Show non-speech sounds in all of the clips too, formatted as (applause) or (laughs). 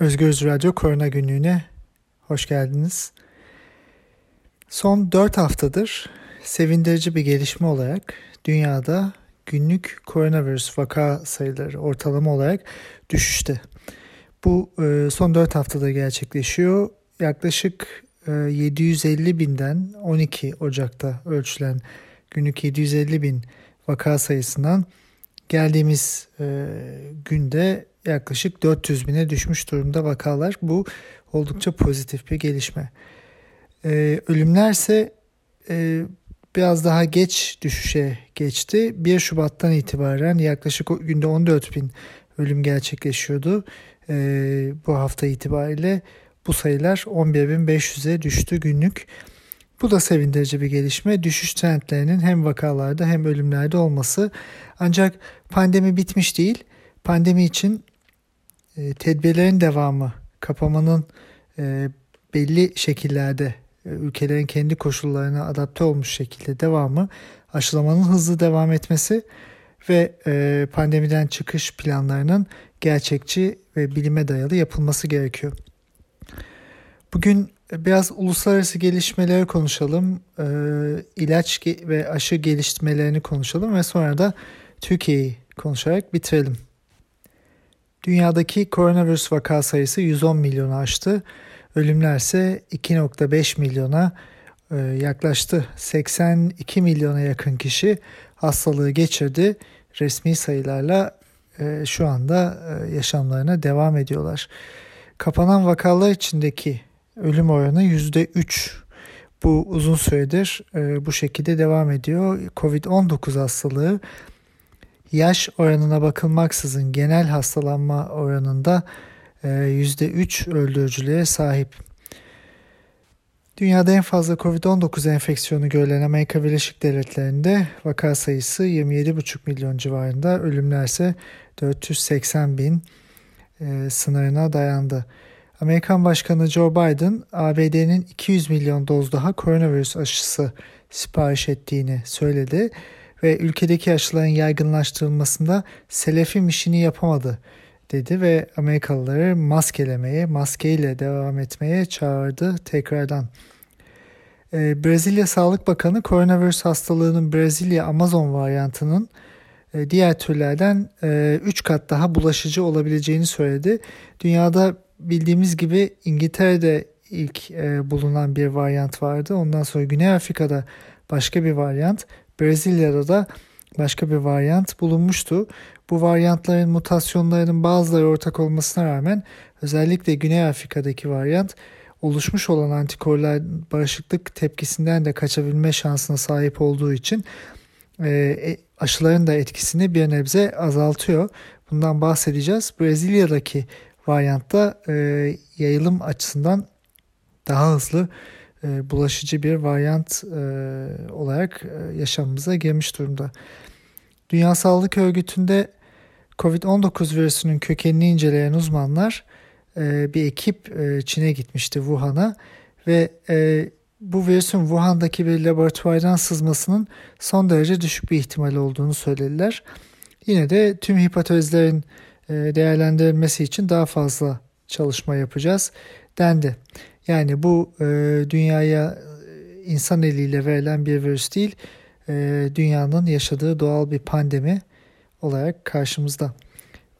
Özgürüz Radyo Korona Günlüğü'ne hoş geldiniz. Son 4 haftadır sevindirici bir gelişme olarak dünyada günlük koronavirüs vaka sayıları ortalama olarak düşüşte. Bu e, son 4 haftada gerçekleşiyor. Yaklaşık 750 e, binden 12 Ocak'ta ölçülen günlük 750 bin vaka sayısından geldiğimiz e, günde yaklaşık 400 bine düşmüş durumda vakalar. Bu oldukça pozitif bir gelişme. Ee, ölümlerse e, biraz daha geç düşüşe geçti. 1 Şubat'tan itibaren yaklaşık günde 14 bin ölüm gerçekleşiyordu. Ee, bu hafta itibariyle bu sayılar 11.500'e düştü günlük. Bu da sevindirici bir gelişme. Düşüş trendlerinin hem vakalarda hem ölümlerde olması. Ancak pandemi bitmiş değil. Pandemi için e, tedbirlerin devamı, kapamanın e, belli şekillerde e, ülkelerin kendi koşullarına adapte olmuş şekilde devamı, aşılamanın hızlı devam etmesi ve e, pandemiden çıkış planlarının gerçekçi ve bilime dayalı yapılması gerekiyor. Bugün biraz uluslararası gelişmeleri konuşalım, e, ilaç ve aşı geliştirmelerini konuşalım ve sonra da Türkiye'yi konuşarak bitirelim. Dünyadaki koronavirüs vaka sayısı 110 milyonu aştı. Ölümler ise 2.5 milyona e, yaklaştı. 82 milyona yakın kişi hastalığı geçirdi. Resmi sayılarla e, şu anda e, yaşamlarına devam ediyorlar. Kapanan vakalar içindeki ölüm oranı %3. Bu uzun süredir bu şekilde devam ediyor. Covid-19 hastalığı yaş oranına bakılmaksızın genel hastalanma oranında %3 e, öldürücülüğe sahip. Dünyada en fazla COVID-19 enfeksiyonu görülen Amerika Birleşik Devletleri'nde vaka sayısı 27,5 milyon civarında, ölümler ise 480 bin e, sınırına dayandı. Amerikan Başkanı Joe Biden, ABD'nin 200 milyon doz daha koronavirüs aşısı sipariş ettiğini söyledi ve ülkedeki aşıların yaygınlaştırılmasında selefim işini yapamadı dedi ve Amerikalıları maskelemeye, maskeyle devam etmeye çağırdı tekrardan. Ee, Brezilya Sağlık Bakanı koronavirüs hastalığının Brezilya Amazon varyantının e, diğer türlerden 3 e, kat daha bulaşıcı olabileceğini söyledi. Dünyada bildiğimiz gibi İngiltere'de ilk e, bulunan bir varyant vardı. Ondan sonra Güney Afrika'da başka bir varyant Brezilya'da da başka bir varyant bulunmuştu. Bu varyantların mutasyonlarının bazıları ortak olmasına rağmen özellikle Güney Afrika'daki varyant oluşmuş olan antikorlar bağışıklık tepkisinden de kaçabilme şansına sahip olduğu için e, e, aşıların da etkisini bir nebze azaltıyor. Bundan bahsedeceğiz. Brezilya'daki varyantta e, yayılım açısından daha hızlı e, bulaşıcı bir varyant e, olarak e, yaşamımıza girmiş durumda. Dünya Sağlık Örgütü'nde COVID-19 virüsünün kökenini inceleyen uzmanlar e, bir ekip e, Çin'e gitmişti Wuhan'a ve e, bu virüsün Wuhan'daki bir laboratuvardan sızmasının son derece düşük bir ihtimal olduğunu söylediler. Yine de tüm hipotezlerin değerlendirilmesi için daha fazla çalışma yapacağız dendi. Yani bu e, dünyaya e, insan eliyle verilen bir virüs değil, e, dünyanın yaşadığı doğal bir pandemi olarak karşımızda.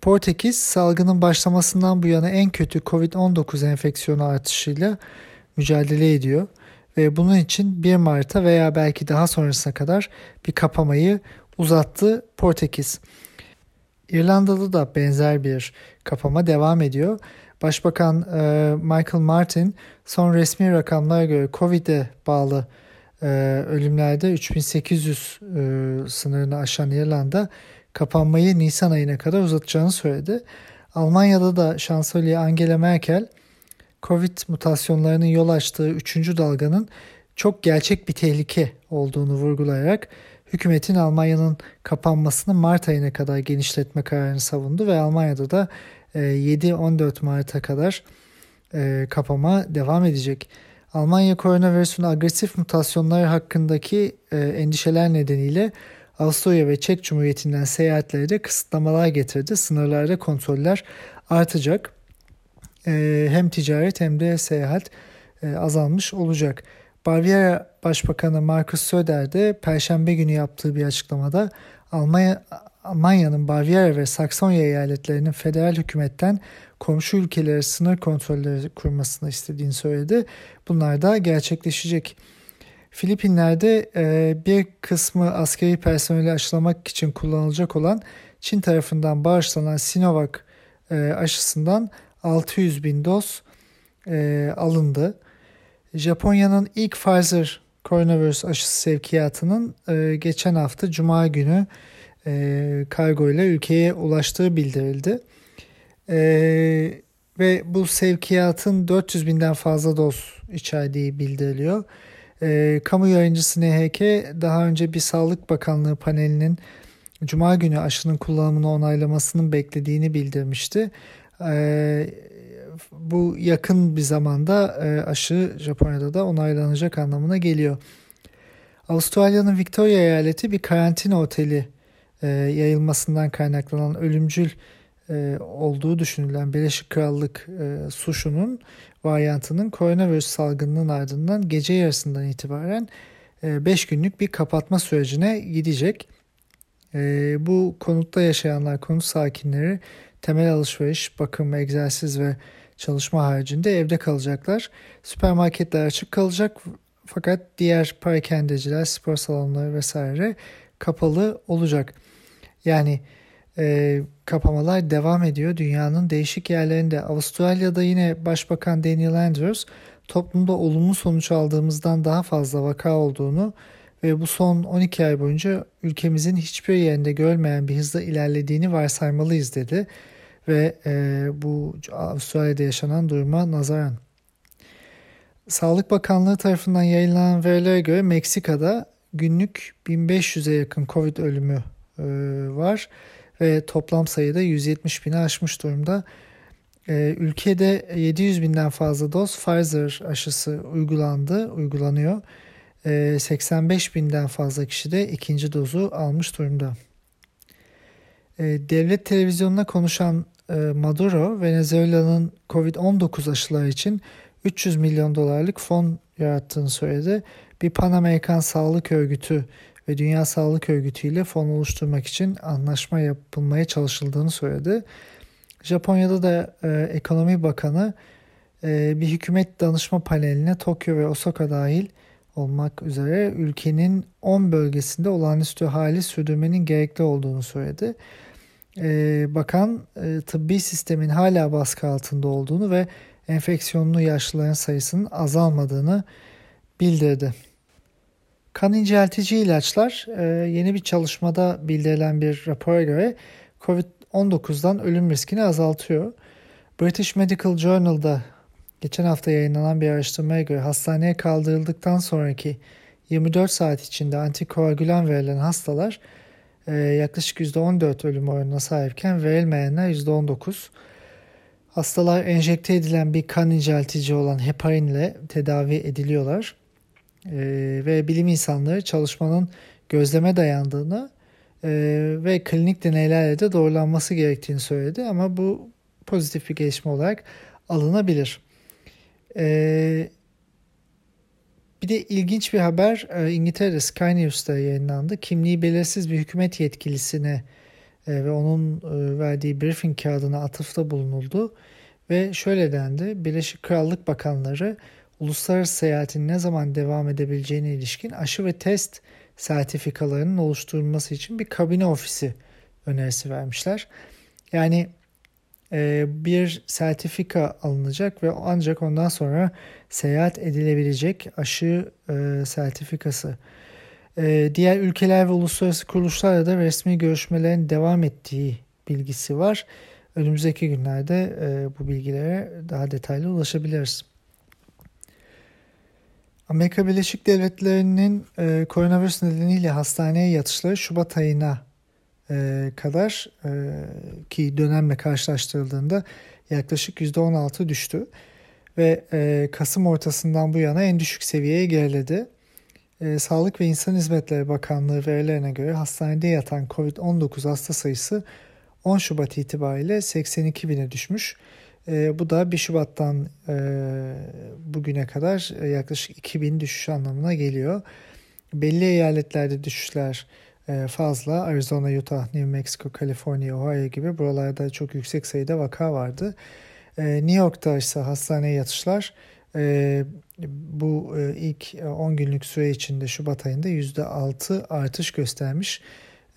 Portekiz salgının başlamasından bu yana en kötü Covid-19 enfeksiyonu artışıyla mücadele ediyor ve bunun için 1 Mart'a veya belki daha sonrasına kadar bir kapamayı uzattı Portekiz. İrlanda'da da benzer bir kapama devam ediyor Başbakan e, Michael Martin son resmi rakamlara göre Covid'e bağlı e, ölümlerde 3800 e, sınırını aşan İrlanda kapanmayı Nisan ayına kadar uzatacağını söyledi. Almanya'da da şansölye Angela Merkel Covid mutasyonlarının yol açtığı 3. dalganın çok gerçek bir tehlike olduğunu vurgulayarak hükümetin Almanya'nın kapanmasını Mart ayına kadar genişletme kararını savundu ve Almanya'da da 7-14 e, Mart'a kadar e, kapama devam edecek. Almanya koronavirüsün agresif mutasyonları hakkındaki e, endişeler nedeniyle Avusturya ve Çek Cumhuriyeti'nden seyahatlere de kısıtlamalar getirdi. Sınırlarda kontroller artacak. hem ticaret hem de seyahat azalmış olacak. Bavyera Başbakanı Markus Söder de Perşembe günü yaptığı bir açıklamada Almanya Almanya'nın Bavyera ve Saksonya eyaletlerinin federal hükümetten komşu ülkelere sınır kontrolleri kurmasını istediğini söyledi. Bunlar da gerçekleşecek. Filipinler'de e, bir kısmı askeri personeli aşılamak için kullanılacak olan Çin tarafından bağışlanan Sinovac e, aşısından 600 bin doz e, alındı. Japonya'nın ilk Pfizer koronavirüs aşısı sevkiyatının e, geçen hafta Cuma günü e, kargo ile ülkeye ulaştığı bildirildi. E, ve bu sevkiyatın 400 binden fazla doz içerdiği bildiriliyor. E, kamu yayıncısı NHK daha önce bir Sağlık Bakanlığı panelinin Cuma günü aşının kullanımını onaylamasının beklediğini bildirmişti. E, bu yakın bir zamanda e, aşı Japonya'da da onaylanacak anlamına geliyor. Avustralya'nın Victoria eyaleti bir karantina oteli e, yayılmasından kaynaklanan ölümcül e, olduğu düşünülen Birleşik Krallık e, suşunun varyantının koronavirüs salgınının ardından gece yarısından itibaren 5 e, günlük bir kapatma sürecine gidecek. Bu konutta yaşayanlar, konut sakinleri temel alışveriş, bakım, egzersiz ve çalışma haricinde evde kalacaklar. Süpermarketler açık kalacak fakat diğer parakendeciler, spor salonları vesaire kapalı olacak. Yani e, kapamalar devam ediyor. Dünyanın değişik yerlerinde. Avustralya'da yine Başbakan Daniel Andrews toplumda olumlu sonuç aldığımızdan daha fazla vaka olduğunu ve bu son 12 ay boyunca ülkemizin hiçbir yerinde görmeyen bir hızla ilerlediğini varsaymalıyız dedi. Ve e, bu Avustralya'da yaşanan duruma nazaran. Sağlık Bakanlığı tarafından yayınlanan verilere göre Meksika'da günlük 1500'e yakın Covid ölümü e, var ve toplam sayıda 170 bini aşmış durumda. E, ülkede 700 binden fazla doz Pfizer aşısı uygulandı, uygulanıyor. 85 binden fazla kişi de ikinci dozu almış durumda. Devlet televizyonuna konuşan Maduro, Venezuela'nın Covid-19 aşıları için 300 milyon dolarlık fon yarattığını söyledi. Bir Pan Amerikan Sağlık Örgütü ve Dünya Sağlık Örgütü ile fon oluşturmak için anlaşma yapılmaya çalışıldığını söyledi. Japonya'da da e, Ekonomi Bakanı e, bir hükümet danışma paneline Tokyo ve Osaka dahil olmak üzere ülkenin 10 bölgesinde olağanüstü hali sürdürmenin gerekli olduğunu söyledi. E, bakan e, tıbbi sistemin hala baskı altında olduğunu ve enfeksiyonlu yaşlıların sayısının azalmadığını bildirdi. Kan inceltici ilaçlar e, yeni bir çalışmada bildirilen bir rapora göre COVID-19'dan ölüm riskini azaltıyor. British Medical Journal'da geçen hafta yayınlanan bir araştırmaya göre hastaneye kaldırıldıktan sonraki 24 saat içinde antikoagülan verilen hastalar e, yaklaşık %14 ölüm oranına sahipken verilmeyenler %19. Hastalar enjekte edilen bir kan inceltici olan heparinle tedavi ediliyorlar e, ve bilim insanları çalışmanın gözleme dayandığını e, ve klinik deneylerle de doğrulanması gerektiğini söyledi ama bu pozitif bir gelişme olarak alınabilir. E, bir de ilginç bir haber e, İngiltere'de Sky News'ta yayınlandı. Kimliği belirsiz bir hükümet yetkilisine e, ve onun e, verdiği briefing kağıdına atıfta bulunuldu. Ve şöyle dendi, Birleşik Krallık Bakanları uluslararası seyahatin ne zaman devam edebileceğine ilişkin aşı ve test sertifikalarının oluşturulması için bir kabine ofisi önerisi vermişler. Yani bir sertifika alınacak ve ancak ondan sonra seyahat edilebilecek aşı e, sertifikası. E, diğer ülkeler ve uluslararası kuruluşlarla da resmi görüşmelerin devam ettiği bilgisi var. Önümüzdeki günlerde e, bu bilgilere daha detaylı ulaşabiliriz. Amerika Birleşik Devletleri'nin e, koronavirüs nedeniyle hastaneye yatışları Şubat ayına e, kadar e, ki dönemle karşılaştırıldığında yaklaşık %16 düştü ve e, Kasım ortasından bu yana en düşük seviyeye geriledi. Sağlık ve İnsan Hizmetleri Bakanlığı verilerine göre hastanede yatan COVID-19 hasta sayısı 10 Şubat itibariyle 82 bine düşmüş. E, bu da 1 Şubat'tan e, bugüne kadar e, yaklaşık 2000 düşüş anlamına geliyor. Belli eyaletlerde düşüşler fazla. Arizona, Utah, New Mexico, Kaliforniya, Ohio gibi buralarda çok yüksek sayıda vaka vardı. E, New York'ta ise hastaneye yatışlar e, bu ilk 10 günlük süre içinde Şubat ayında %6 artış göstermiş.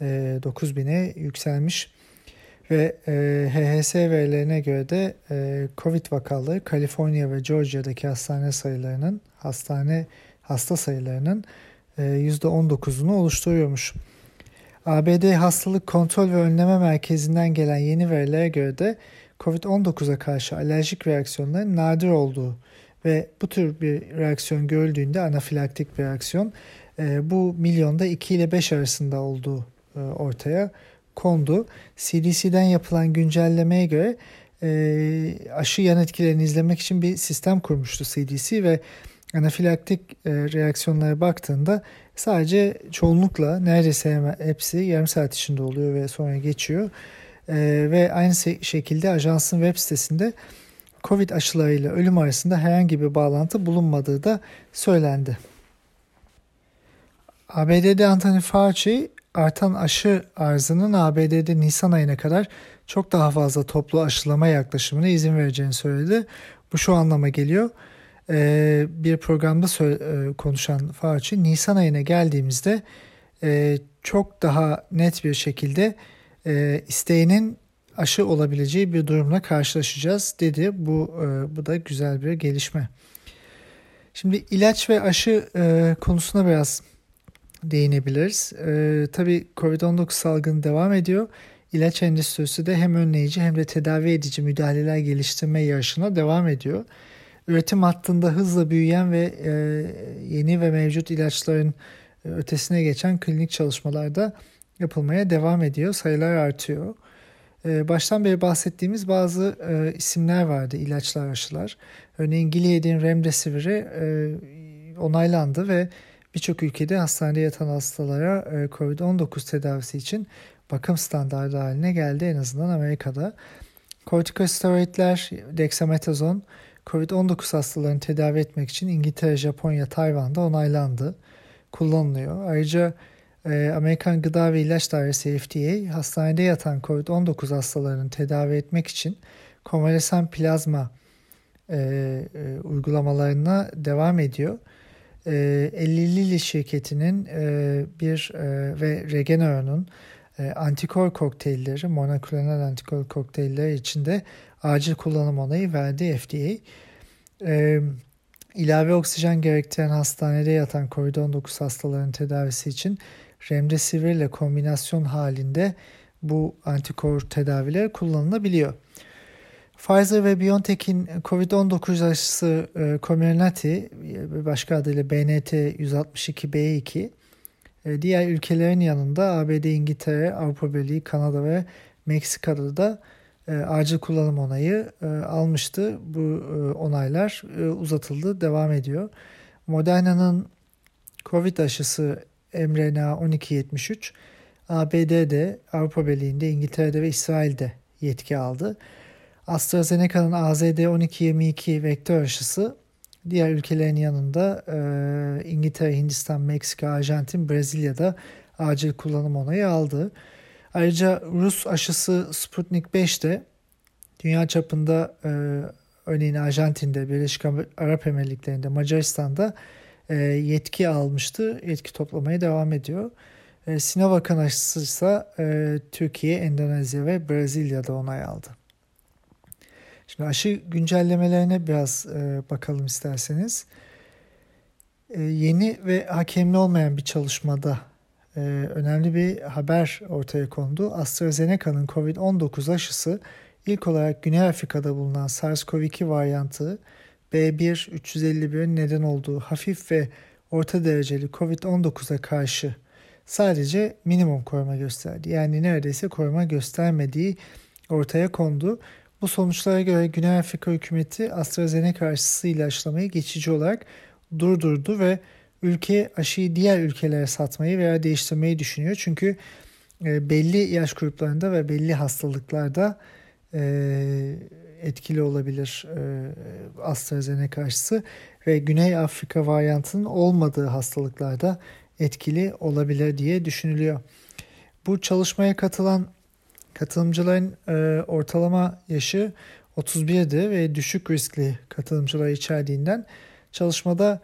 9000'e yükselmiş. Ve HHS verilerine göre de Covid vakaları Kaliforniya ve Georgia'daki hastane sayılarının hastane hasta sayılarının %19'unu oluşturuyormuş. ABD Hastalık Kontrol ve Önleme Merkezi'nden gelen yeni verilere göre de COVID-19'a karşı alerjik reaksiyonların nadir olduğu ve bu tür bir reaksiyon görüldüğünde anafilaktik bir reaksiyon e, bu milyonda 2 ile 5 arasında olduğu e, ortaya kondu. CDC'den yapılan güncellemeye göre e, aşı yan etkilerini izlemek için bir sistem kurmuştu CDC ve anafilaktik e, reaksiyonlara baktığında sadece çoğunlukla neredeyse hemen hepsi yarım saat içinde oluyor ve sonra geçiyor. E, ve aynı şekilde ajansın web sitesinde Covid aşılarıyla ölüm arasında herhangi bir bağlantı bulunmadığı da söylendi. ABD'de Anthony Fauci artan aşı arzının ABD'de Nisan ayına kadar çok daha fazla toplu aşılama yaklaşımına izin vereceğini söyledi. Bu şu anlama geliyor. Ee, bir programda e, konuşan Fauci Nisan ayına geldiğimizde e, çok daha net bir şekilde e, isteğinin aşı olabileceği bir durumla karşılaşacağız dedi. Bu e, bu da güzel bir gelişme. Şimdi ilaç ve aşı e, konusuna biraz değinebiliriz. E, tabii COVID-19 salgını devam ediyor. İlaç endüstrisi de hem önleyici hem de tedavi edici müdahaleler geliştirme yarışına devam ediyor. Üretim hattında hızla büyüyen ve e, yeni ve mevcut ilaçların e, ötesine geçen klinik çalışmalarda yapılmaya devam ediyor. Sayılar artıyor. Ee, baştan beri bahsettiğimiz bazı e, isimler vardı ilaçlar aşılar. Örneğin Gilead'in Remdesivir'i e, onaylandı ve birçok ülkede hastanede yatan hastalara e, COVID-19 tedavisi için bakım standardı haline geldi en azından Amerika'da. Kortikosteroidler, dexamethasone, COVID-19 hastalarını tedavi etmek için İngiltere, Japonya, Tayvan'da onaylandı, kullanılıyor. Ayrıca ee, Amerikan Gıda ve İlaç Dairesi FDA hastanede yatan COVID-19 hastalarını tedavi etmek için konvalesan plazma e, e, uygulamalarına devam ediyor. E, 50 Lilly şirketinin e, bir e, ve Regeneron'un e, antikor kokteylleri, monoklonal antikor kokteylleri içinde acil kullanım onayı verdi FDA. E, ilave oksijen gerektiren hastanede yatan COVID-19 hastalarının tedavisi için remdesivir ile kombinasyon halinde bu antikor tedaviler kullanılabiliyor. Pfizer ve BioNTech'in COVID-19 aşısı e, Comirnaty, başka adıyla BNT162b2, e, diğer ülkelerin yanında ABD, İngiltere, Avrupa Birliği, Kanada ve Meksika'da da e, acil kullanım onayı e, almıştı. Bu e, onaylar e, uzatıldı, devam ediyor. Moderna'nın COVID aşısı mRNA 1273 ABD'de, Avrupa Birliği'nde, İngiltere'de ve İsrail'de yetki aldı. AstraZeneca'nın AZD1222 vektör aşısı diğer ülkelerin yanında e, İngiltere, Hindistan, Meksika, Arjantin, Brezilya'da acil kullanım onayı aldı. Ayrıca Rus aşısı Sputnik 5 de dünya çapında e, örneğin Arjantin'de, Birleşik Arap Emirlikleri'nde, Macaristan'da e, yetki almıştı. Yetki toplamaya devam ediyor. E, Sinovac'ın aşısı ise e, Türkiye, Endonezya ve Brezilya'da onay aldı. Şimdi aşı güncellemelerine biraz e, bakalım isterseniz. E, yeni ve hakemli olmayan bir çalışmada e, önemli bir haber ortaya kondu. AstraZeneca'nın COVID-19 aşısı ilk olarak Güney Afrika'da bulunan SARS-CoV-2 varyantı B1-351'in neden olduğu hafif ve orta dereceli COVID-19'a karşı sadece minimum koruma gösterdi. Yani neredeyse koruma göstermediği ortaya kondu. Bu sonuçlara göre Güney Afrika hükümeti AstraZeneca aşısıyla aşılamayı geçici olarak durdurdu ve ülke aşıyı diğer ülkelere satmayı veya değiştirmeyi düşünüyor. Çünkü e, belli yaş gruplarında ve belli hastalıklarda e, etkili olabilir e, AstraZeneca aşısı ve Güney Afrika varyantının olmadığı hastalıklarda etkili olabilir diye düşünülüyor. Bu çalışmaya katılan katılımcıların ortalama yaşı 31'di ve düşük riskli katılımcılar içerdiğinden çalışmada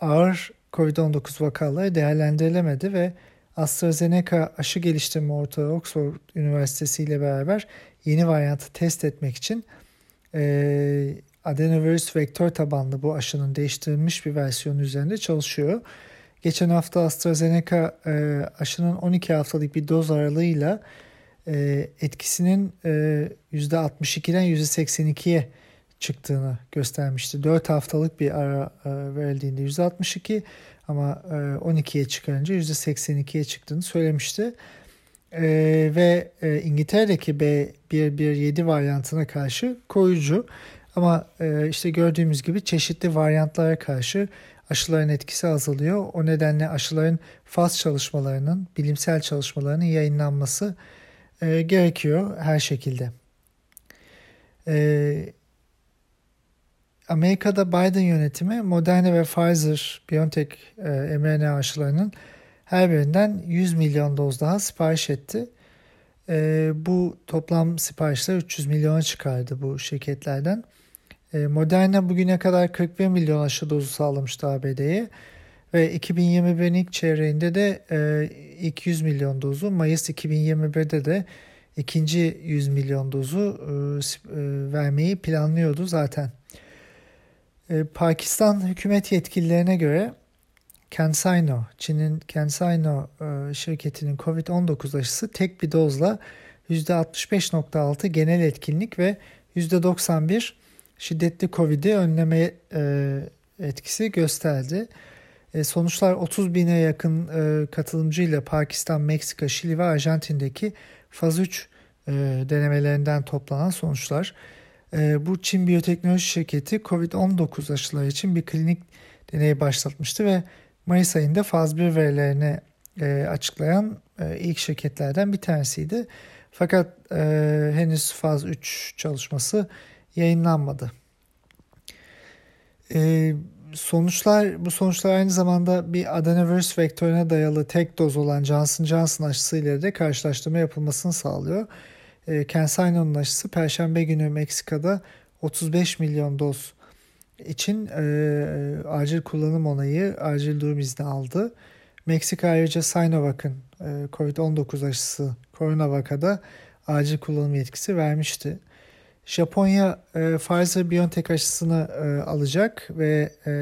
ağır COVID-19 vakaları değerlendirilemedi ve AstraZeneca aşı geliştirme ortağı Oxford Üniversitesi ile beraber yeni varyantı test etmek için e, adenovirüs vektör tabanlı bu aşının değiştirilmiş bir versiyonu üzerinde çalışıyor. Geçen hafta AstraZeneca e, aşının 12 haftalık bir doz aralığıyla e, etkisinin e, %62'den %82'ye çıktığını göstermişti. 4 haftalık bir ara e, verildiğinde %62 ama e, 12'ye çıkarınca %82'ye çıktığını söylemişti. E, ve e, İngiltere'deki B117 varyantına karşı koruyucu ama e, işte gördüğümüz gibi çeşitli varyantlara karşı aşıların etkisi azalıyor. O nedenle aşıların faz çalışmalarının, bilimsel çalışmalarının yayınlanması e, gerekiyor her şekilde. E, Amerika'da Biden yönetimi Moderna ve Pfizer BioNTech e, mRNA aşılarının her birinden 100 milyon doz daha sipariş etti. E, bu toplam siparişler 300 milyona çıkardı bu şirketlerden. E, Moderna bugüne kadar 41 milyon aşı dozu sağlamıştı ABD'ye ve 2021'in ilk çeyreğinde de e, ilk 100 milyon dozu, Mayıs 2021'de de ikinci 100 milyon dozu e, e, vermeyi planlıyordu zaten. E, Pakistan hükümet yetkililerine göre CanSino, Çin'in CanSino e, şirketinin COVID-19 aşısı tek bir dozla %65.6 genel etkinlik ve %91 şiddetli COVID'i önleme e, etkisi gösterdi. E, sonuçlar 30 bine yakın katılımcıyla Pakistan, Meksika, Şili ve Arjantin'deki faz 3 e, denemelerinden toplanan sonuçlar. E, bu Çin biyoteknoloji şirketi COVID-19 aşıları için bir klinik deneyi başlatmıştı ve Mayıs ayında faz 1 verilerini e, açıklayan e, ilk şirketlerden bir tanesiydi. Fakat e, henüz faz 3 çalışması yayınlanmadı. Sonuçlar bu sonuçlar aynı zamanda bir adenovirüs vektörüne dayalı tek doz olan Johnson Johnson aşısı ile de karşılaştırma yapılmasını sağlıyor. E, CanSino'nun aşısı Perşembe günü Meksika'da 35 milyon doz için e, acil kullanım onayı, acil durum izni aldı. Meksika ayrıca Sinovac'ın e, COVID-19 aşısı CoronaVac'a acil kullanım yetkisi vermişti. Japonya e, Pfizer-BioNTech aşısını e, alacak ve e,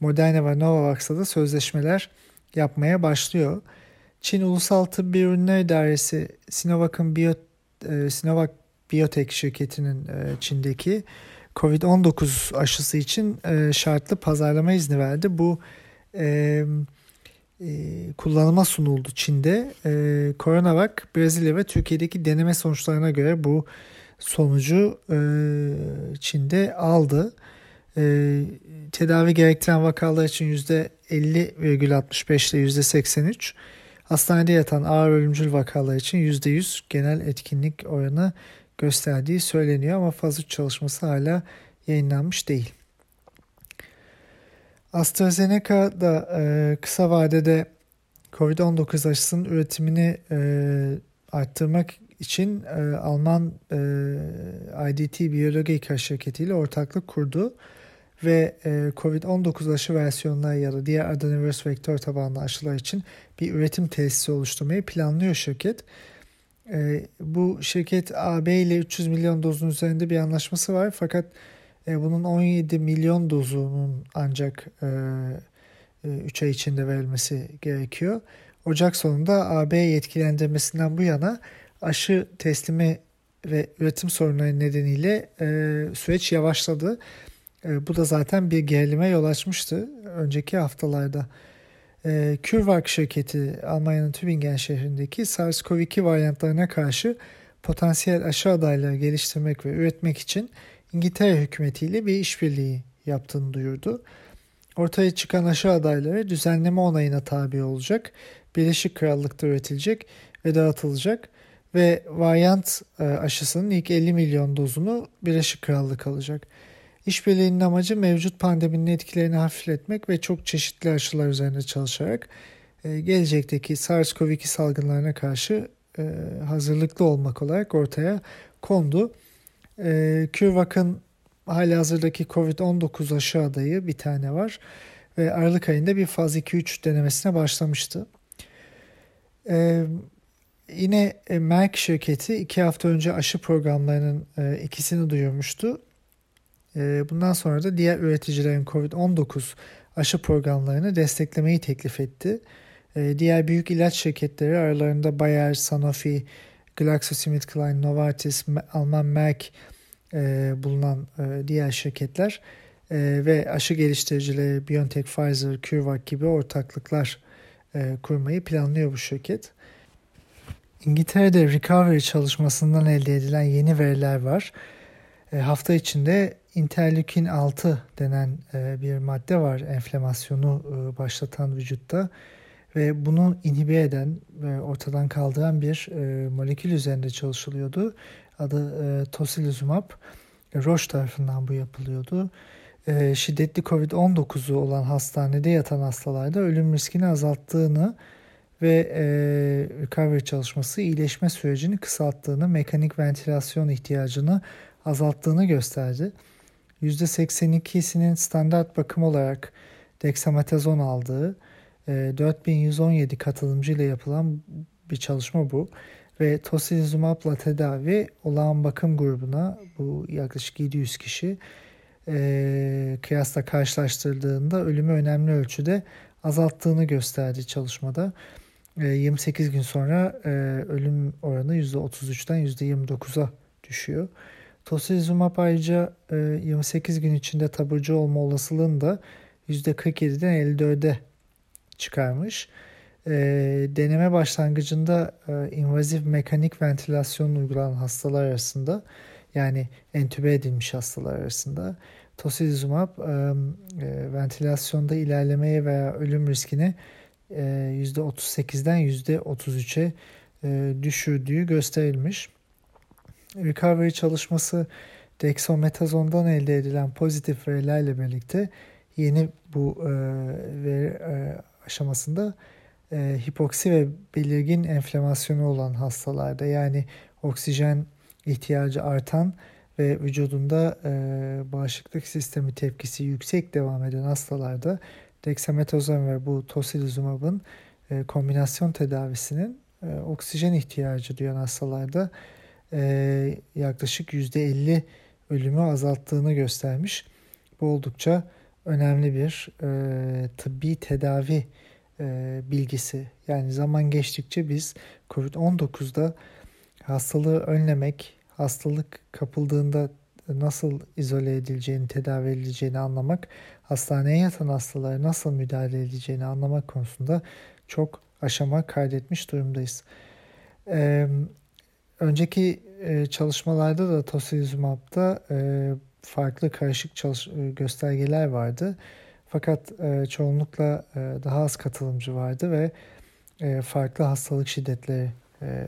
Moderna ve Novavax'la da sözleşmeler yapmaya başlıyor. Çin Ulusal Tıbbi Ürünler İdaresi Sinovac'ın Bio, e, Sinovac Biotech şirketinin e, Çin'deki COVID-19 aşısı için e, şartlı pazarlama izni verdi. Bu kullanıma sunuldu Çin'de. CoronaVac Brezilya ve Türkiye'deki deneme sonuçlarına göre bu sonucu Çin'de aldı. Tedavi gerektiren vakalar için %50,65 ile %83, hastanede yatan ağır ölümcül vakalar için %100 genel etkinlik oranı gösterdiği söyleniyor ama faz 3 çalışması hala yayınlanmış değil. AstraZeneca da e, kısa vadede COVID-19 aşısının üretimini e, arttırmak için e, Alman e, IDT Biologika şirketiyle ortaklık kurdu ve e, COVID-19 aşı versiyonları ya da diğer adenovirüs vektör tabanlı aşılar için bir üretim tesisi oluşturmayı planlıyor şirket. E, bu şirket AB ile 300 milyon dozun üzerinde bir anlaşması var fakat e, bunun 17 milyon dozunun ancak e, 3 ay içinde verilmesi gerekiyor. Ocak sonunda AB yetkilendirmesinden bu yana aşı teslimi ve üretim sorunları nedeniyle e, süreç yavaşladı. E, bu da zaten bir gerilime yol açmıştı önceki haftalarda. E, CureVac şirketi Almanya'nın Tübingen şehrindeki SARS-CoV-2 varyantlarına karşı potansiyel aşı adayları geliştirmek ve üretmek için İngiltere hükümetiyle bir işbirliği yaptığını duyurdu. Ortaya çıkan aşı adayları düzenleme onayına tabi olacak, Birleşik Krallık'ta üretilecek ve dağıtılacak ve varyant e, aşısının ilk 50 milyon dozunu Birleşik Krallık alacak. İşbirliğinin amacı mevcut pandeminin etkilerini hafifletmek ve çok çeşitli aşılar üzerinde çalışarak e, gelecekteki SARS-CoV-2 salgınlarına karşı e, hazırlıklı olmak olarak ortaya kondu. CureVac'ın hali hazırdaki COVID-19 aşı adayı bir tane var ve Aralık ayında bir faz 2-3 denemesine başlamıştı. Yine Merck şirketi iki hafta önce aşı programlarının ikisini duyurmuştu ee, bundan sonra da diğer üreticilerin COVID-19 aşı programlarını desteklemeyi teklif etti. Ee, diğer büyük ilaç şirketleri aralarında Bayer, Sanofi, GlaxoSmithKline, Novartis, Alman Merck e, bulunan e, diğer şirketler e, ve aşı geliştiricileri BioNTech, Pfizer, CureVac gibi ortaklıklar kurmayı planlıyor bu şirket. İngiltere'de recovery çalışmasından elde edilen yeni veriler var. Hafta içinde interleukin 6 denen e, bir madde var enflamasyonu e, başlatan vücutta ve bunu inhibe eden ve ortadan kaldıran bir e, molekül üzerinde çalışılıyordu. Adı tocilizumab. Roche tarafından bu yapılıyordu. şiddetli COVID-19'u olan hastanede yatan hastalarda ölüm riskini azalttığını ve e, recovery çalışması iyileşme sürecini kısalttığını, mekanik ventilasyon ihtiyacını azalttığını gösterdi. %82'sinin standart bakım olarak dexametazon aldığı 4117 e, katılımcı ile yapılan bir çalışma bu. Ve tocilizumabla tedavi olağan bakım grubuna bu yaklaşık 700 kişi e, kıyasla karşılaştırdığında ölümü önemli ölçüde azalttığını gösterdi çalışmada. E, 28 gün sonra e, ölüm oranı %33'ten %29'a düşüyor. Tocilizumab ayrıca 28 e, gün içinde taburcu olma olasılığını da %47'den 54'e çıkarmış. E, deneme başlangıcında e, invazif mekanik ventilasyon uygulanan hastalar arasında yani entübe edilmiş hastalar arasında tocilizumab ventilasyonda ilerlemeye veya ölüm riskini %38'den %33'e düşürdüğü gösterilmiş recovery çalışması dexametazondan elde edilen pozitif verilerle birlikte yeni bu e, veri e, aşamasında e, hipoksi ve belirgin enflamasyonu olan hastalarda yani oksijen ihtiyacı artan ve vücudunda e, bağışıklık sistemi tepkisi yüksek devam eden hastalarda dexametazon ve bu tocilizumab'ın e, kombinasyon tedavisinin e, oksijen ihtiyacı duyan hastalarda e, yaklaşık %50 ölümü azalttığını göstermiş. Bu oldukça önemli bir e, tıbbi tedavi e, bilgisi. Yani zaman geçtikçe biz COVID-19'da hastalığı önlemek, hastalık kapıldığında nasıl izole edileceğini, tedavi edileceğini anlamak, hastaneye yatan hastalara nasıl müdahale edileceğini anlamak konusunda çok aşama kaydetmiş durumdayız. Önceki e, çalışmalarda da tocilizumab'da e, farklı karışık çalış- e, göstergeler vardı. Fakat e, çoğunlukla e, daha az katılımcı vardı ve e, farklı hastalık şiddetleri e,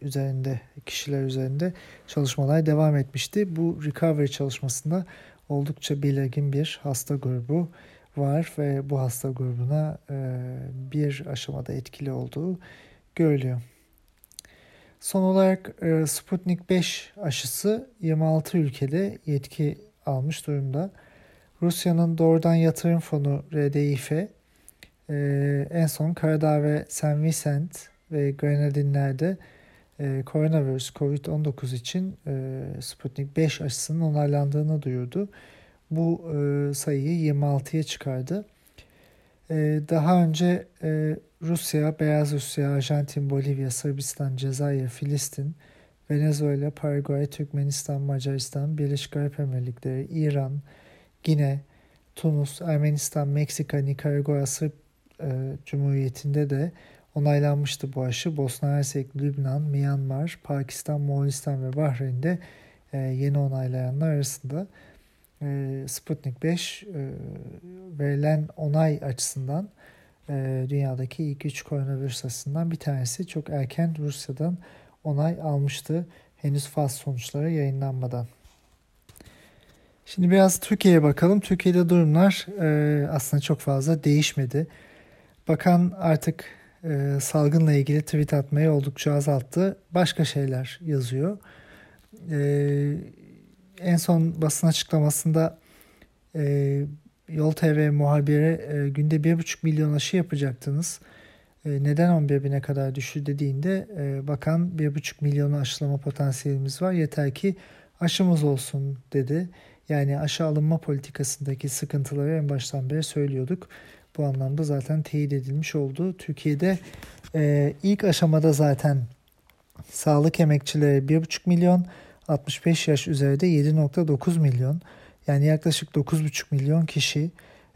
üzerinde, kişiler üzerinde çalışmalar devam etmişti. Bu recovery çalışmasında oldukça belirgin bir hasta grubu var ve bu hasta grubuna e, bir aşamada etkili olduğu görülüyor. Son olarak e, Sputnik 5 aşısı 26 ülkede yetki almış durumda. Rusya'nın doğrudan yatırım fonu RDIF e, en son Karadağ ve St. Vincent ve Grenadinler'de e, koronavirüs COVID-19 için e, Sputnik 5 aşısının onaylandığını duyurdu. Bu e, sayıyı 26'ya çıkardı. E, daha önce e, Rusya, Beyaz Rusya, Arjantin, Bolivya, Sırbistan, Cezayir, Filistin, Venezuela, Paraguay, Türkmenistan, Macaristan, Birleşik Arap Emirlikleri, İran, Gine, Tunus, Ermenistan, Meksika, Nikaragua, Sırp e, Cumhuriyeti'nde de onaylanmıştı bu aşı. Bosna Hersek, Lübnan, Myanmar, Pakistan, Moğolistan ve Bahreyn'de e, yeni onaylayanlar arasında. E, Sputnik 5 e, verilen onay açısından e, dünyadaki ilk üç koronavirüs aşısından bir tanesi. Çok erken Rusya'dan onay almıştı henüz faz sonuçları yayınlanmadan. Şimdi biraz Türkiye'ye bakalım. Türkiye'de durumlar e, aslında çok fazla değişmedi. Bakan artık e, salgınla ilgili tweet atmayı oldukça azalttı. Başka şeyler yazıyor. E, en son basın açıklamasında e, Yol TV muhabiri e, günde 1,5 milyon aşı yapacaktınız. E, neden 11 bine kadar düştü dediğinde e, bakan 1,5 milyonu aşılama potansiyelimiz var. Yeter ki aşımız olsun dedi. Yani aşı alınma politikasındaki sıkıntıları en baştan beri söylüyorduk. Bu anlamda zaten teyit edilmiş oldu. Türkiye'de e, ilk aşamada zaten sağlık emekçileri 1,5 milyon, 65 yaş üzerinde 7.9 milyon. Yani yaklaşık 9,5 milyon kişi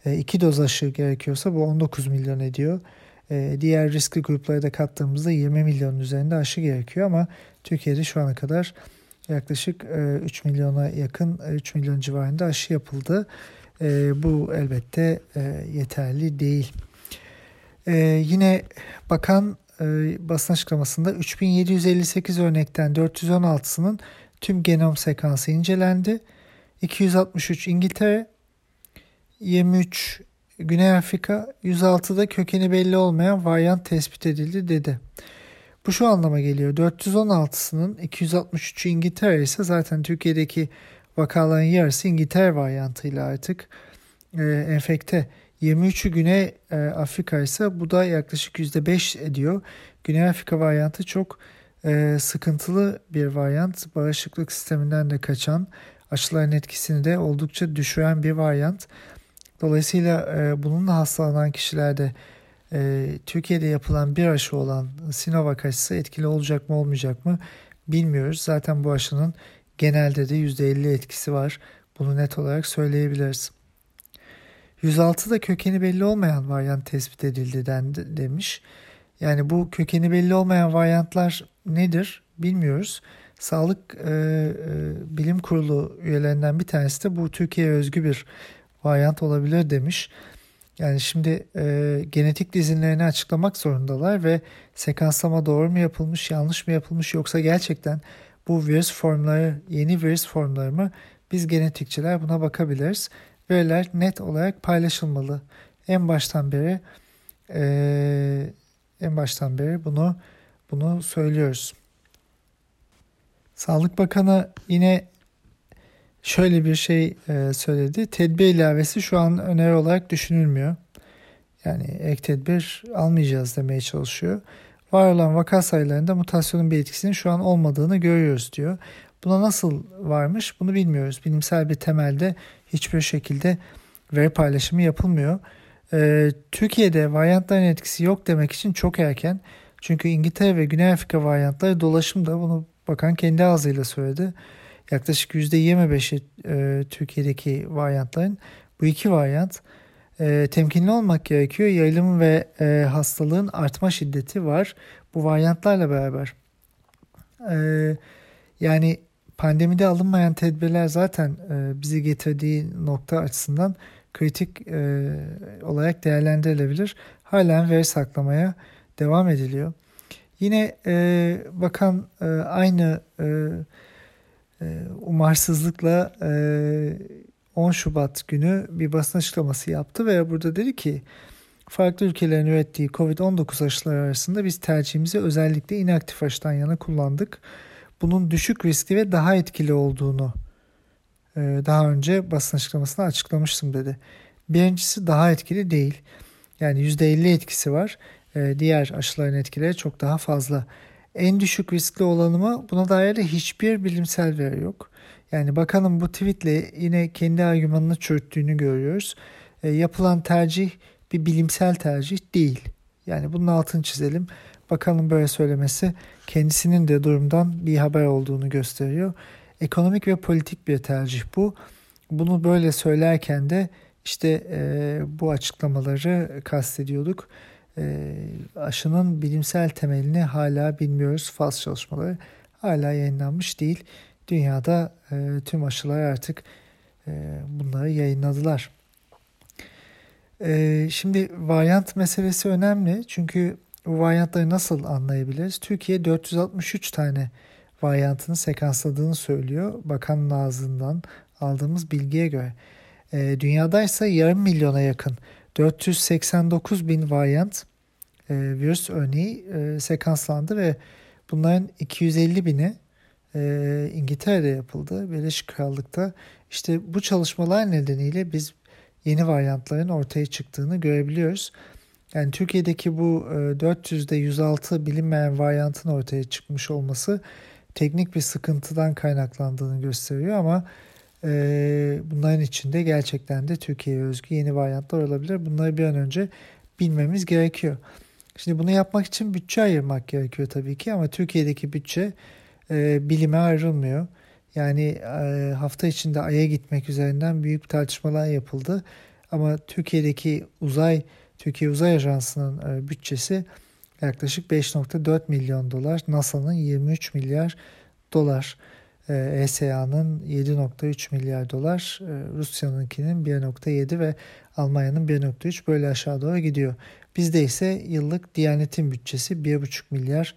e, iki doz aşı gerekiyorsa bu 19 milyon ediyor. E, diğer riskli grupları da kattığımızda 20 milyonun üzerinde aşı gerekiyor ama Türkiye'de şu ana kadar yaklaşık 3 e, milyona yakın 3 milyon civarında aşı yapıldı. Bu elbette yeterli değil. Yine bakan basın açıklamasında 3758 örnekten 416'sının tüm genom sekansı incelendi. 263 İngiltere, 23 Güney Afrika, 106'da kökeni belli olmayan varyant tespit edildi dedi. Bu şu anlama geliyor. 416'sının 263'ü İngiltere ise zaten Türkiye'deki vakaların yarısı İngiltere varyantıyla artık e, enfekte. 23'ü Güney e, Afrika ise bu da yaklaşık %5 ediyor. Güney Afrika varyantı çok e, sıkıntılı bir varyant. Bağışıklık sisteminden de kaçan aşıların etkisini de oldukça düşüren bir varyant. Dolayısıyla e, bununla hastalanan kişilerde e, Türkiye'de yapılan bir aşı olan Sinovac aşısı etkili olacak mı olmayacak mı bilmiyoruz. Zaten bu aşının genelde de %50 etkisi var. Bunu net olarak söyleyebiliriz. 106'da kökeni belli olmayan varyant tespit edildi dendi, demiş. Yani bu kökeni belli olmayan varyantlar nedir bilmiyoruz. Sağlık e, e, Bilim Kurulu üyelerinden bir tanesi de bu Türkiye'ye özgü bir varyant olabilir demiş. Yani şimdi e, genetik dizinlerini açıklamak zorundalar ve sekanslama doğru mu yapılmış, yanlış mı yapılmış yoksa gerçekten bu virüs formları yeni virüs formları mı biz genetikçiler buna bakabiliriz. Veriler net olarak paylaşılmalı. En baştan beri e, en baştan beri bunu bunu söylüyoruz. Sağlık Bakanı yine şöyle bir şey e, söyledi. Tedbir ilavesi şu an öneri olarak düşünülmüyor. Yani ek tedbir almayacağız demeye çalışıyor. Var olan vaka sayılarında mutasyonun bir etkisinin şu an olmadığını görüyoruz diyor. Buna nasıl varmış bunu bilmiyoruz. Bilimsel bir temelde hiçbir şekilde veri paylaşımı yapılmıyor. Ee, Türkiye'de varyantların etkisi yok demek için çok erken. Çünkü İngiltere ve Güney Afrika varyantları dolaşımda bunu bakan kendi ağzıyla söyledi. Yaklaşık %25'i e, Türkiye'deki varyantların bu iki varyant e, temkinli olmak gerekiyor. Yayılım ve e, hastalığın artma şiddeti var bu varyantlarla beraber. E, yani pandemide alınmayan tedbirler zaten e, bizi getirdiği nokta açısından kritik e, olarak değerlendirilebilir. Halen veri saklamaya devam ediliyor. Yine e, bakan e, aynı e, e, umarsızlıkla e, 10 Şubat günü bir basın açıklaması yaptı ve burada dedi ki farklı ülkelerin ürettiği COVID-19 aşıları arasında biz tercihimizi özellikle inaktif aşıdan yana kullandık. Bunun düşük riskli ve daha etkili olduğunu daha önce basın açıklamasında açıklamıştım dedi. Birincisi daha etkili değil. Yani %50 etkisi var. E, diğer aşıların etkileri çok daha fazla. En düşük riskli olanı mı? Buna dair de hiçbir bilimsel veri yok. Yani bakanın bu tweetle yine kendi argümanını çürüttüğünü görüyoruz. E, yapılan tercih bir bilimsel tercih değil. Yani bunun altını çizelim. Bakanın böyle söylemesi kendisinin de durumdan bir haber olduğunu gösteriyor. Ekonomik ve politik bir tercih bu. Bunu böyle söylerken de işte e, bu açıklamaları kastediyorduk. E, aşının bilimsel temelini hala bilmiyoruz. Faz çalışmaları hala yayınlanmış değil. Dünyada e, tüm aşılar artık e, bunları yayınladılar. E, şimdi varyant meselesi önemli çünkü bu varyantları nasıl anlayabiliriz? Türkiye 463 tane varyantını sekansladığını söylüyor. Bakanın ağzından aldığımız bilgiye göre. E, dünyadaysa yarım milyona yakın 489 bin varyant e, virüs örneği e, sekanslandı ve bunların 250 bini e, İngiltere'de yapıldı. Birleşik Krallık'ta işte bu çalışmalar nedeniyle biz yeni varyantların ortaya çıktığını görebiliyoruz. Yani Türkiye'deki bu e, 400'de 106 bilinmeyen varyantın ortaya çıkmış olması teknik bir sıkıntıdan kaynaklandığını gösteriyor ama e, bunların içinde gerçekten de Türkiye'ye özgü yeni varyantlar olabilir. Bunları bir an önce bilmemiz gerekiyor. Şimdi bunu yapmak için bütçe ayırmak gerekiyor tabii ki ama Türkiye'deki bütçe e, bilime ayrılmıyor. Yani e, hafta içinde Ay'a gitmek üzerinden büyük tartışmalar yapıldı. Ama Türkiye'deki uzay, Türkiye Uzay Ajansı'nın e, bütçesi yaklaşık 5.4 milyon dolar. NASA'nın 23 milyar dolar. ESA'nın e 7.3 milyar dolar, e, Rusya'nınkinin 1.7 ve Almanya'nın 1.3 böyle aşağı doğru gidiyor. Bizde ise yıllık Diyanet'in bütçesi 1.5 milyar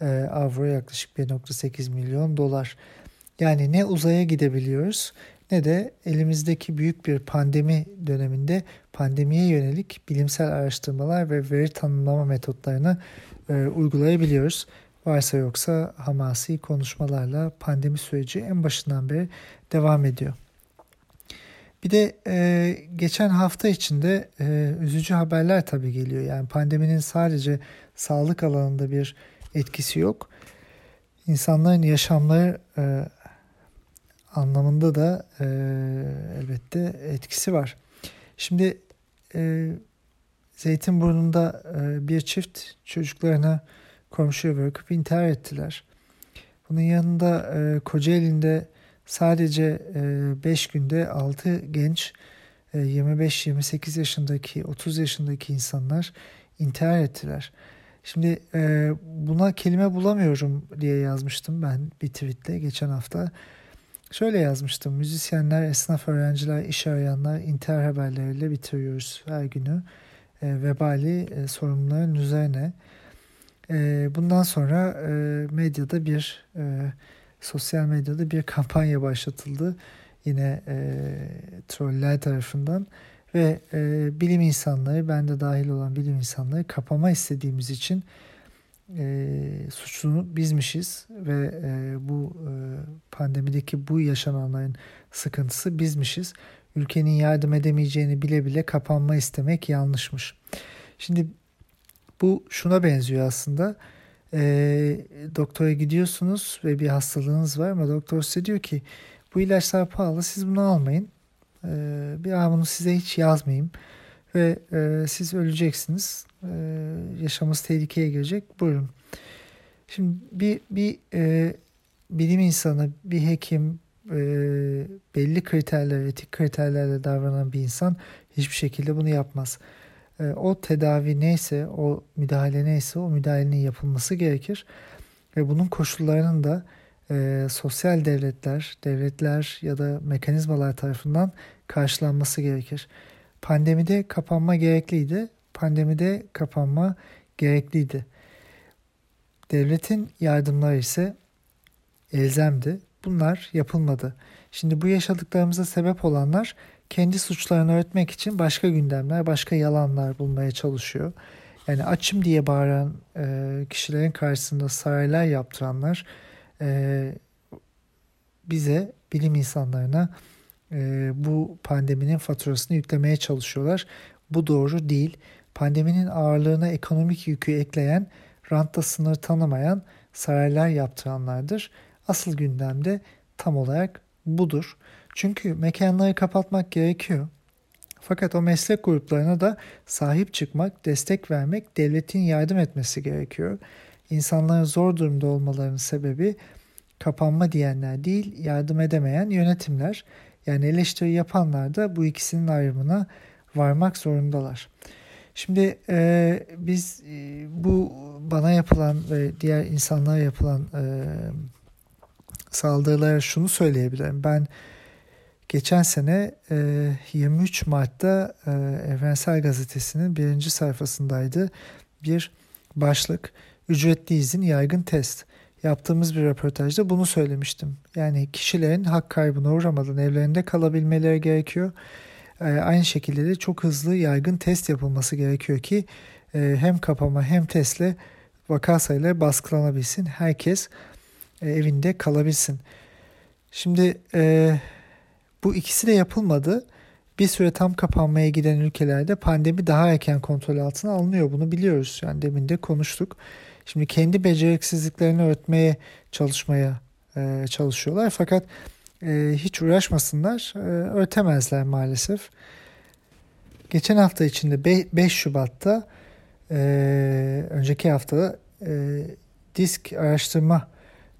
e, avro yaklaşık 1.8 milyon dolar. Yani ne uzaya gidebiliyoruz ne de elimizdeki büyük bir pandemi döneminde pandemiye yönelik bilimsel araştırmalar ve veri tanımlama metotlarını e, uygulayabiliyoruz. Varsa yoksa hamasi konuşmalarla pandemi süreci en başından beri devam ediyor. Bir de e, geçen hafta içinde e, üzücü haberler tabii geliyor. Yani pandeminin sadece sağlık alanında bir etkisi yok. İnsanların yaşamları e, anlamında da e, elbette etkisi var. Şimdi e, Zeytinburnu'nda e, bir çift çocuklarına komşuya bırakıp intihar ettiler. Bunun yanında e, Kocaeli'nde sadece 5 e, günde 6 genç e, 25-28 yaşındaki 30 yaşındaki insanlar intihar ettiler. Şimdi e, buna kelime bulamıyorum diye yazmıştım ben bir tweette geçen hafta. Şöyle yazmıştım. Müzisyenler, esnaf öğrenciler, iş arayanlar intihar haberleriyle bitiriyoruz her günü. E, vebali e, sorumluların üzerine. E, bundan sonra e, medyada bir e, sosyal medyada bir (laughs) kampanya başlatıldı. Yine e, troller tarafından ve e, bilim insanları, ben de dahil olan bilim insanları kapama istediğimiz için e, suçlu bizmişiz ve e, bu e, pandemideki bu yaşananların sıkıntısı bizmişiz. Ülkenin yardım edemeyeceğini bile bile kapanma istemek yanlışmış. Şimdi bu şuna benziyor aslında. E, doktora gidiyorsunuz ve bir hastalığınız var ama doktor size diyor ki bu ilaçlar pahalı siz bunu almayın. E, bir bunu size hiç yazmayayım ve e, siz öleceksiniz. E, yaşamınız tehlikeye girecek. Buyurun. Şimdi bir bir e, bilim insanı, bir hekim, e, belli kriterler, etik kriterlerle davranan bir insan hiçbir şekilde bunu yapmaz. E, o tedavi neyse, o müdahale neyse o müdahalenin yapılması gerekir. Ve bunun koşullarının da e, sosyal devletler, devletler ya da mekanizmalar tarafından karşılanması gerekir. Pandemide kapanma gerekliydi. Pandemide kapanma gerekliydi. Devletin yardımları ise elzemdi. Bunlar yapılmadı. Şimdi bu yaşadıklarımıza sebep olanlar kendi suçlarını öğretmek için başka gündemler, başka yalanlar bulmaya çalışıyor. Yani açım diye bağıran e, kişilerin karşısında saraylar yaptıranlar e, bize, bilim insanlarına e, bu pandeminin faturasını yüklemeye çalışıyorlar. Bu doğru değil. Pandeminin ağırlığına ekonomik yükü ekleyen, rantta sınır tanımayan saraylar yaptıranlardır. Asıl gündemde tam olarak budur. Çünkü mekanları kapatmak gerekiyor. Fakat o meslek gruplarına da sahip çıkmak, destek vermek, devletin yardım etmesi gerekiyor. İnsanların zor durumda olmalarının sebebi kapanma diyenler değil, yardım edemeyen yönetimler. Yani eleştiri yapanlar da bu ikisinin ayrımına varmak zorundalar. Şimdi e, biz e, bu bana yapılan ve diğer insanlara yapılan e, saldırılara şunu söyleyebilirim. Ben geçen sene e, 23 Mart'ta e, Evrensel Gazetesi'nin birinci sayfasındaydı. Bir Başlık ücretli izin yaygın test. Yaptığımız bir röportajda bunu söylemiştim. Yani kişilerin hak kaybına uğramadan evlerinde kalabilmeleri gerekiyor. Ee, aynı şekilde de çok hızlı yaygın test yapılması gerekiyor ki e, hem kapama hem testle vaka sayıları baskılanabilsin. Herkes e, evinde kalabilsin. Şimdi e, bu ikisi de yapılmadı. Bir süre tam kapanmaya giden ülkelerde pandemi daha erken kontrol altına alınıyor. Bunu biliyoruz. Yani demin de konuştuk. Şimdi kendi beceriksizliklerini örtmeye çalışmaya e, çalışıyorlar. Fakat e, hiç uğraşmasınlar. E, örtemezler maalesef. Geçen hafta içinde 5 Şubat'ta e, önceki hafta e, disk araştırma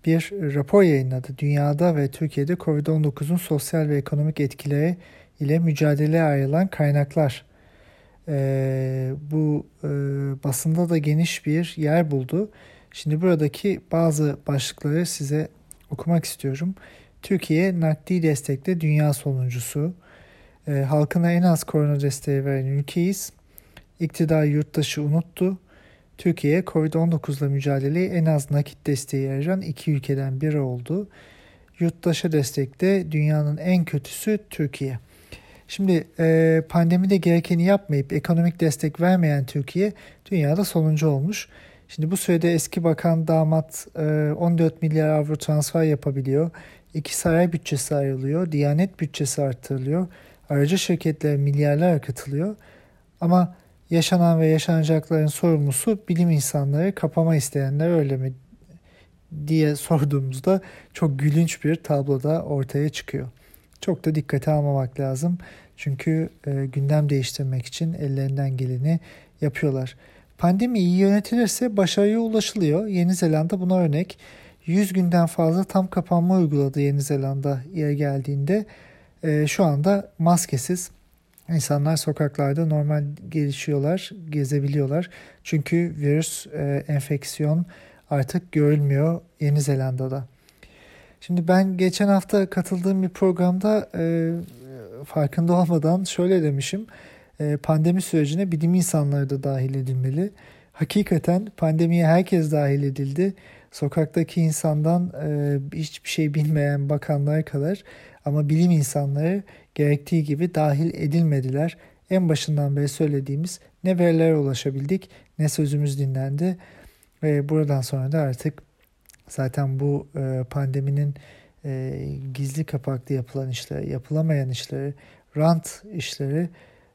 bir rapor yayınladı. Dünyada ve Türkiye'de COVID-19'un sosyal ve ekonomik etkileri ile mücadeleye ayrılan kaynaklar. E, bu e, basında da geniş bir yer buldu. Şimdi buradaki bazı başlıkları size okumak istiyorum. Türkiye nakdi destekte dünya sonuncusu. E, halkına en az korona desteği veren ülkeyiz. İktidar yurttaşı unuttu. Türkiye COVID-19 ile mücadeleye en az nakit desteği ayıran iki ülkeden biri oldu. Yurttaşa destekte dünyanın en kötüsü Türkiye. Şimdi e, pandemide gerekeni yapmayıp ekonomik destek vermeyen Türkiye dünyada sonuncu olmuş. Şimdi bu sürede eski bakan damat e, 14 milyar avro transfer yapabiliyor. İki saray bütçesi ayrılıyor. Diyanet bütçesi artırılıyor. Aracı şirketler milyarlar katılıyor. Ama yaşanan ve yaşanacakların sorumlusu bilim insanları kapama isteyenler öyle mi diye sorduğumuzda çok gülünç bir tabloda ortaya çıkıyor. Çok da dikkate almamak lazım. Çünkü e, gündem değiştirmek için ellerinden geleni yapıyorlar. Pandemi iyi yönetilirse başarıya ulaşılıyor. Yeni Zelanda buna örnek. 100 günden fazla tam kapanma uyguladı Yeni Zelanda yer geldiğinde. E, şu anda maskesiz insanlar sokaklarda normal gelişiyorlar, gezebiliyorlar. Çünkü virüs e, enfeksiyon artık görülmüyor Yeni Zelanda'da. Şimdi ben geçen hafta katıldığım bir programda e, farkında olmadan şöyle demişim. E, pandemi sürecine bilim insanları da dahil edilmeli. Hakikaten pandemiye herkes dahil edildi. Sokaktaki insandan e, hiçbir şey bilmeyen bakanlar kadar ama bilim insanları gerektiği gibi dahil edilmediler. En başından beri söylediğimiz ne verilere ulaşabildik ne sözümüz dinlendi. Ve buradan sonra da artık zaten bu e, pandeminin e, gizli kapaklı yapılan işler, yapılamayan işleri, rant işleri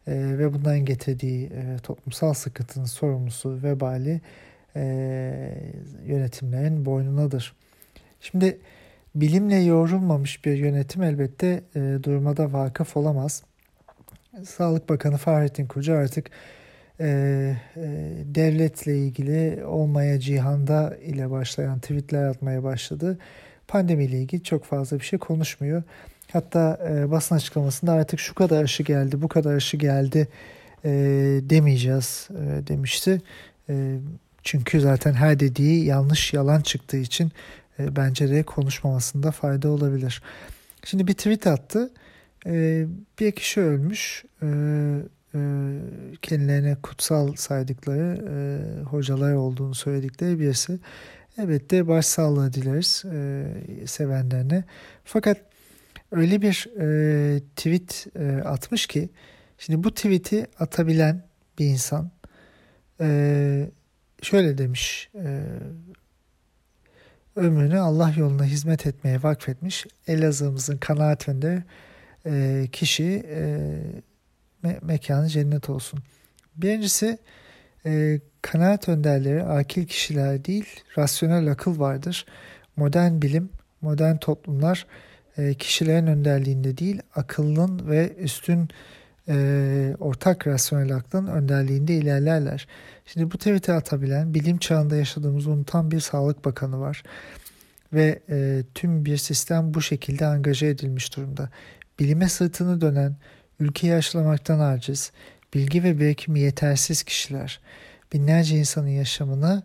e, ve bundan getirdiği e, toplumsal sıkıntının sorumlusu vebali e, yönetimlerin boynunadır. Şimdi bilimle yoğrulmamış bir yönetim elbette e, duruma vakıf olamaz. Sağlık Bakanı Fahrettin Koca artık e, e, devletle ilgili olmaya cihanda ile başlayan tweetler atmaya başladı. Pandemiyle ilgili çok fazla bir şey konuşmuyor. Hatta e, basın açıklamasında artık şu kadar aşı geldi, bu kadar aşı geldi e, demeyeceğiz e, demişti. E, çünkü zaten her dediği yanlış, yalan çıktığı için e, bence de konuşmamasında fayda olabilir. Şimdi bir tweet attı. E, bir kişi ölmüş. E, kendilerine kutsal saydıkları e, hocalar olduğunu söyledikleri birisi. Elbette başsağlığı dileriz e, sevenlerine. Fakat öyle bir e, tweet atmış ki şimdi bu tweet'i atabilen bir insan şöyle demiş ömrünü Allah yoluna hizmet etmeye vakfetmiş Elazığ'ımızın kanaat önder e, kişi me- mekanı cennet olsun. Birincisi e, kanaat önderleri akil kişiler değil rasyonel akıl vardır. Modern bilim, modern toplumlar e, kişilerin önderliğinde değil akıllın ve üstün e, ortak rasyonel aklın önderliğinde ilerlerler. Şimdi bu tweet'i atabilen bilim çağında yaşadığımızı unutan bir sağlık bakanı var. Ve e, tüm bir sistem bu şekilde angaje edilmiş durumda. Bilime sırtını dönen, ülkeyi aşılamaktan aciz, bilgi ve birikimi yetersiz kişiler binlerce insanın yaşamını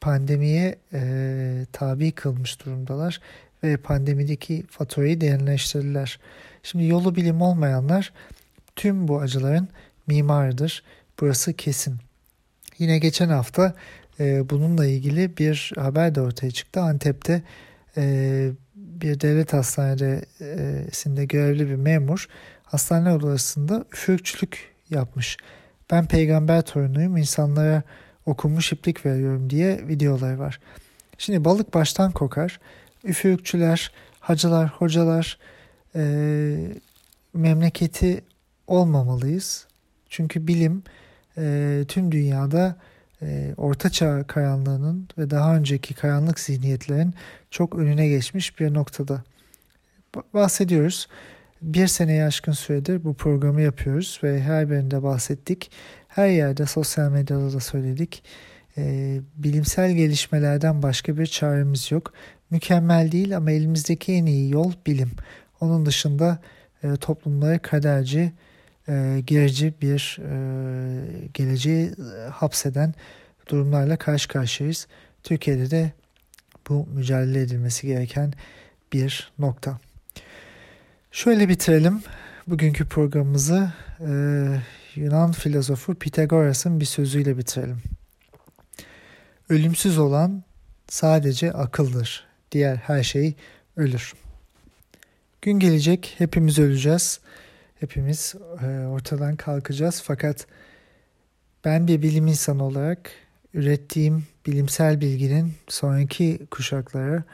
pandemiye e, tabi kılmış durumdalar ve pandemideki faturayı derinleştirdiler. Şimdi yolu bilim olmayanlar tüm bu acıların mimarıdır. Burası kesin. Yine geçen hafta E, bununla ilgili bir haber de ortaya çıktı. Antep'te e, bir devlet hastanesinde görevli bir memur hastane odasında üfürükçülük yapmış. Ben peygamber torunuyum insanlara okunmuş iplik veriyorum diye videolar var. Şimdi balık baştan kokar. Üfürükçüler, hacılar, hocalar e, memleketi olmamalıyız. Çünkü bilim e, tüm dünyada e, ortaçağ karanlığının ve daha önceki karanlık zihniyetlerin çok önüne geçmiş bir noktada. Bahsediyoruz. Bir seneye aşkın süredir bu programı yapıyoruz ve her birinde bahsettik. Her yerde sosyal medyada da söyledik. E, bilimsel gelişmelerden başka bir çaremiz yok. Mükemmel değil ama elimizdeki en iyi yol bilim. Onun dışında e, toplumları kaderci, e, gerici bir e, geleceği e, hapseden durumlarla karşı karşıyayız. Türkiye'de de bu mücadele edilmesi gereken bir nokta. Şöyle bitirelim bugünkü programımızı e, Yunan filozofu Pitagoras'ın bir sözüyle bitirelim. Ölümsüz olan sadece akıldır. Diğer her şey ölür. Gün gelecek hepimiz öleceğiz. Hepimiz e, ortadan kalkacağız. Fakat ben bir bilim insanı olarak ürettiğim bilimsel bilginin sonraki kuşaklara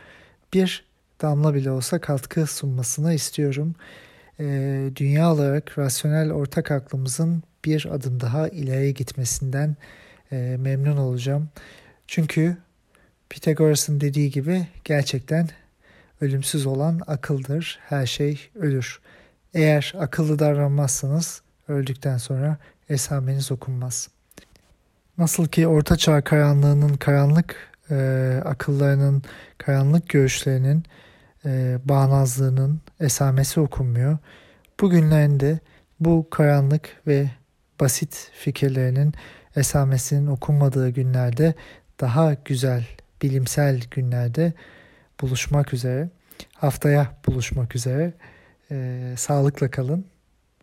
bir damla bile olsa katkı sunmasını istiyorum. E, dünya olarak rasyonel ortak aklımızın bir adım daha ileriye gitmesinden e, memnun olacağım. Çünkü Pitagoras'ın dediği gibi gerçekten ölümsüz olan akıldır. Her şey ölür. Eğer akıllı davranmazsanız öldükten sonra esameniz okunmaz. Nasıl ki Orta Çağ karanlığının karanlık e, akıllarının, karanlık görüşlerinin, e, bağnazlığının esamesi okunmuyor. Bugünlerinde bu karanlık ve basit fikirlerinin esamesinin okunmadığı günlerde daha güzel bilimsel günlerde buluşmak üzere. Haftaya buluşmak üzere. Ee, sağlıkla kalın.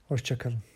Hoşçakalın.